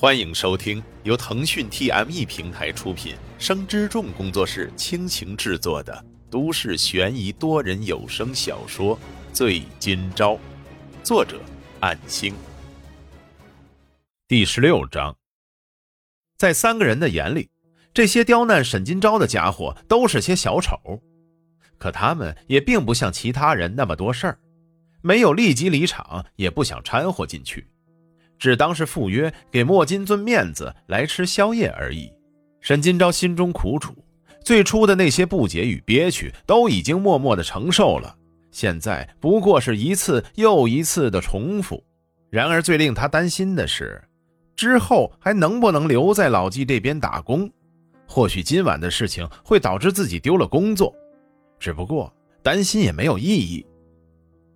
欢迎收听由腾讯 TME 平台出品、生之众工作室倾情制作的都市悬疑多人有声小说《醉今朝》，作者：暗星。第十六章，在三个人的眼里，这些刁难沈今朝的家伙都是些小丑，可他们也并不像其他人那么多事儿，没有立即离场，也不想掺和进去。只当是赴约，给莫金尊面子来吃宵夜而已。沈金钊心中苦楚，最初的那些不解与憋屈都已经默默的承受了，现在不过是一次又一次的重复。然而最令他担心的是，之后还能不能留在老纪这边打工？或许今晚的事情会导致自己丢了工作，只不过担心也没有意义。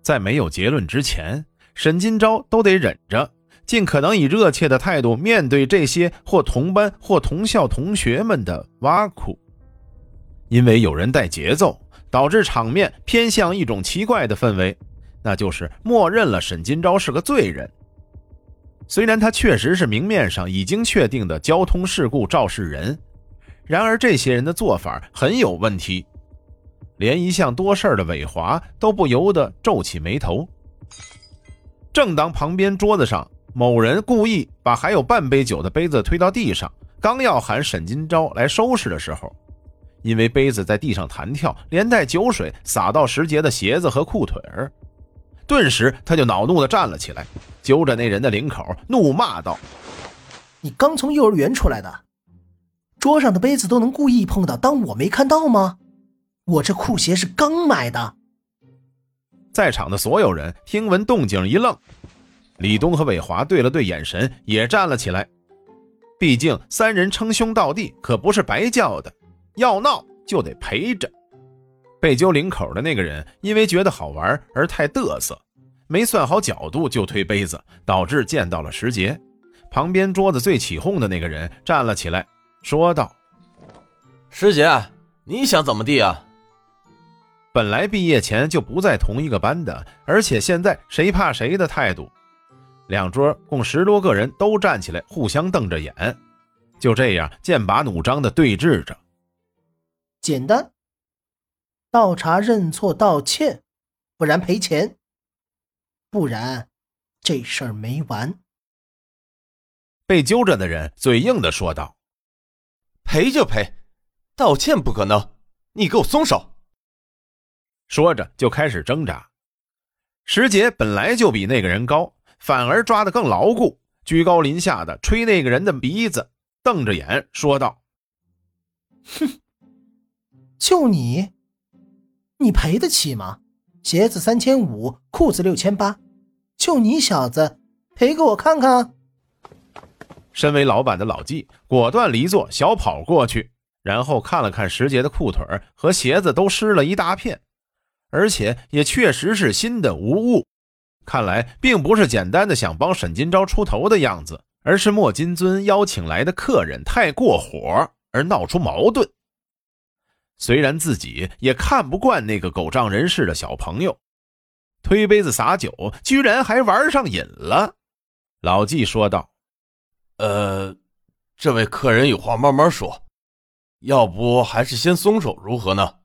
在没有结论之前，沈金钊都得忍着。尽可能以热切的态度面对这些或同班或同校同学们的挖苦，因为有人带节奏，导致场面偏向一种奇怪的氛围，那就是默认了沈金钊是个罪人。虽然他确实是明面上已经确定的交通事故肇事人，然而这些人的做法很有问题，连一向多事的伟华都不由得皱起眉头。正当旁边桌子上。某人故意把还有半杯酒的杯子推到地上，刚要喊沈金钊来收拾的时候，因为杯子在地上弹跳，连带酒水洒到石杰的鞋子和裤腿儿，顿时他就恼怒地站了起来，揪着那人的领口，怒骂道：“你刚从幼儿园出来的，桌上的杯子都能故意碰到，当我没看到吗？我这裤鞋是刚买的。”在场的所有人听闻动静一愣。李东和伟华对了对眼神，也站了起来。毕竟三人称兄道弟，可不是白叫的。要闹就得陪着。被揪领口的那个人因为觉得好玩而太嘚瑟，没算好角度就推杯子，导致溅到了石杰。旁边桌子最起哄的那个人站了起来，说道：“石杰，你想怎么地啊？本来毕业前就不在同一个班的，而且现在谁怕谁的态度。”两桌共十多个人都站起来，互相瞪着眼，就这样剑拔弩张的对峙着。简单，倒茶认错道歉，不然赔钱，不然这事儿没完。被揪着的人嘴硬的说道：“赔就赔，道歉不可能，你给我松手。”说着就开始挣扎。石杰本来就比那个人高。反而抓得更牢固，居高临下的吹那个人的鼻子，瞪着眼说道：“哼，就你，你赔得起吗？鞋子三千五，裤子六千八，就你小子赔给我看看。”身为老板的老纪果断离座，小跑过去，然后看了看石杰的裤腿和鞋子，都湿了一大片，而且也确实是新的无误。看来并不是简单的想帮沈金钊出头的样子，而是莫金尊邀请来的客人太过火而闹出矛盾。虽然自己也看不惯那个狗仗人势的小朋友，推杯子洒酒，居然还玩上瘾了。老纪说道：“呃，这位客人有话慢慢说，要不还是先松手如何呢？”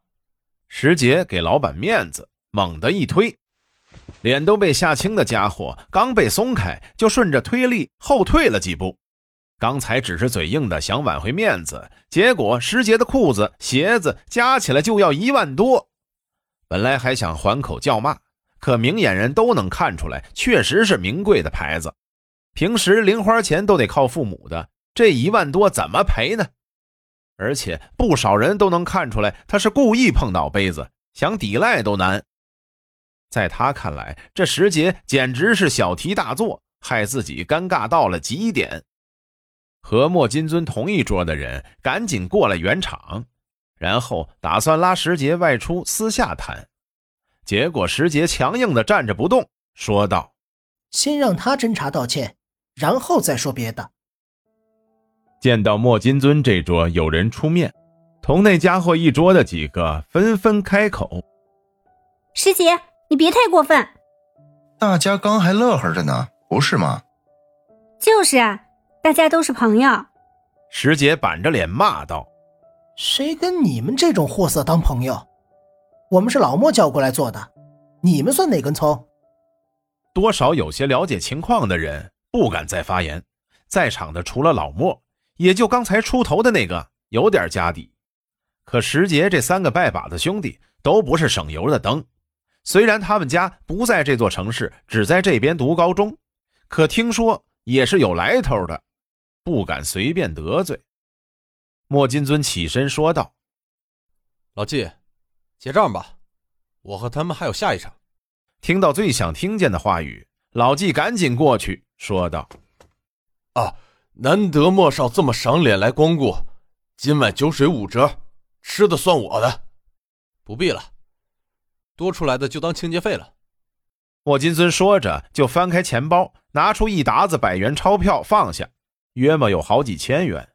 石杰给老板面子，猛地一推。脸都被吓青的家伙，刚被松开，就顺着推力后退了几步。刚才只是嘴硬的想挽回面子，结果石杰的裤子、鞋子加起来就要一万多。本来还想还口叫骂，可明眼人都能看出来，确实是名贵的牌子。平时零花钱都得靠父母的，这一万多怎么赔呢？而且不少人都能看出来，他是故意碰倒杯子，想抵赖都难。在他看来，这石杰简直是小题大做，害自己尴尬到了极点。和莫金尊同一桌的人赶紧过来圆场，然后打算拉石杰外出私下谈。结果石杰强硬的站着不动，说道：“先让他侦查道歉，然后再说别的。”见到莫金尊这桌有人出面，同那家伙一桌的几个纷纷开口：“石杰。”你别太过分，大家刚还乐呵着呢，不是吗？就是啊，大家都是朋友。石杰板着脸骂道：“谁跟你们这种货色当朋友？我们是老莫叫过来做的，你们算哪根葱？”多少有些了解情况的人不敢再发言，在场的除了老莫，也就刚才出头的那个有点家底。可石杰这三个拜把子兄弟都不是省油的灯，虽然他们家不在这座城市，只在这边读高中，可听说也是有来头的。不敢随便得罪。莫金尊起身说道：“老纪，结账吧，我和他们还有下一场。”听到最想听见的话语，老纪赶紧过去说道：“啊，难得莫少这么赏脸来光顾，今晚酒水五折，吃的算我的。不必了，多出来的就当清洁费了。”莫金尊说着，就翻开钱包，拿出一沓子百元钞票放下。约莫有好几千元。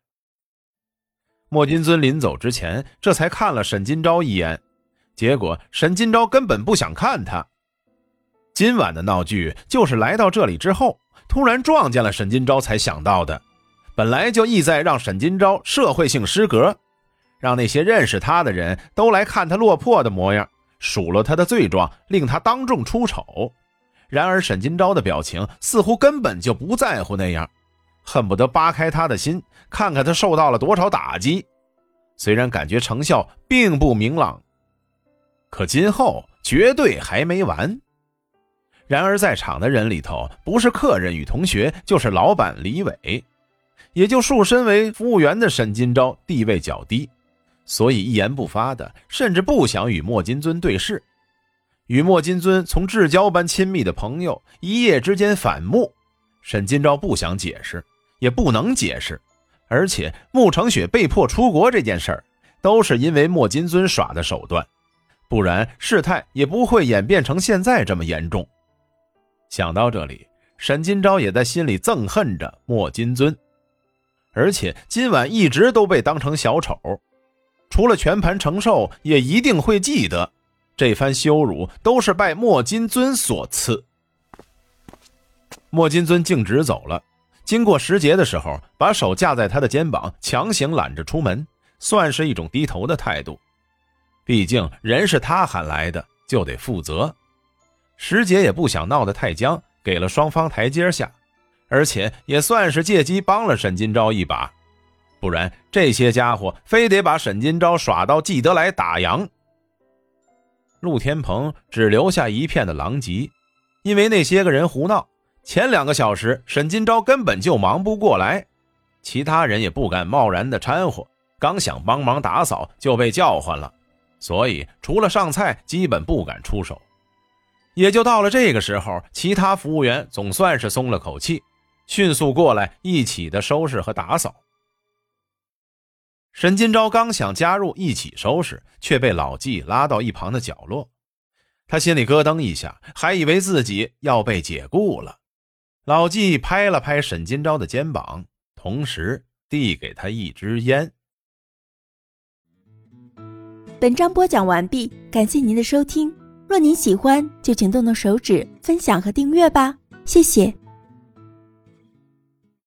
莫金尊临走之前，这才看了沈金钊一眼，结果沈金钊根本不想看他。今晚的闹剧就是来到这里之后，突然撞见了沈金钊才想到的。本来就意在让沈金钊社会性失格，让那些认识他的人都来看他落魄的模样，数落他的罪状，令他当众出丑。然而沈金钊的表情似乎根本就不在乎那样。恨不得扒开他的心，看看他受到了多少打击。虽然感觉成效并不明朗，可今后绝对还没完。然而在场的人里头，不是客人与同学，就是老板李伟，也就束身为服务员的沈金钊地位较低，所以一言不发的，甚至不想与莫金尊对视。与莫金尊从至交般亲密的朋友，一夜之间反目，沈金钊不想解释。也不能解释，而且穆成雪被迫出国这件事儿，都是因为莫金尊耍的手段，不然事态也不会演变成现在这么严重。想到这里，沈金钊也在心里憎恨着莫金尊，而且今晚一直都被当成小丑，除了全盘承受，也一定会记得这番羞辱都是拜莫金尊所赐。莫金尊径直走了。经过石杰的时候，把手架在他的肩膀，强行揽着出门，算是一种低头的态度。毕竟人是他喊来的，就得负责。石杰也不想闹得太僵，给了双方台阶下，而且也算是借机帮了沈金钊一把。不然这些家伙非得把沈金钊耍到记得来打烊。陆天鹏只留下一片的狼藉，因为那些个人胡闹。前两个小时，沈金钊根本就忙不过来，其他人也不敢贸然的掺和。刚想帮忙打扫，就被叫唤了，所以除了上菜，基本不敢出手。也就到了这个时候，其他服务员总算是松了口气，迅速过来一起的收拾和打扫。沈金钊刚想加入一起收拾，却被老纪拉到一旁的角落，他心里咯噔一下，还以为自己要被解雇了。老纪拍了拍沈金钊的肩膀，同时递给他一支烟。本章播讲完毕，感谢您的收听。若您喜欢，就请动动手指分享和订阅吧，谢谢。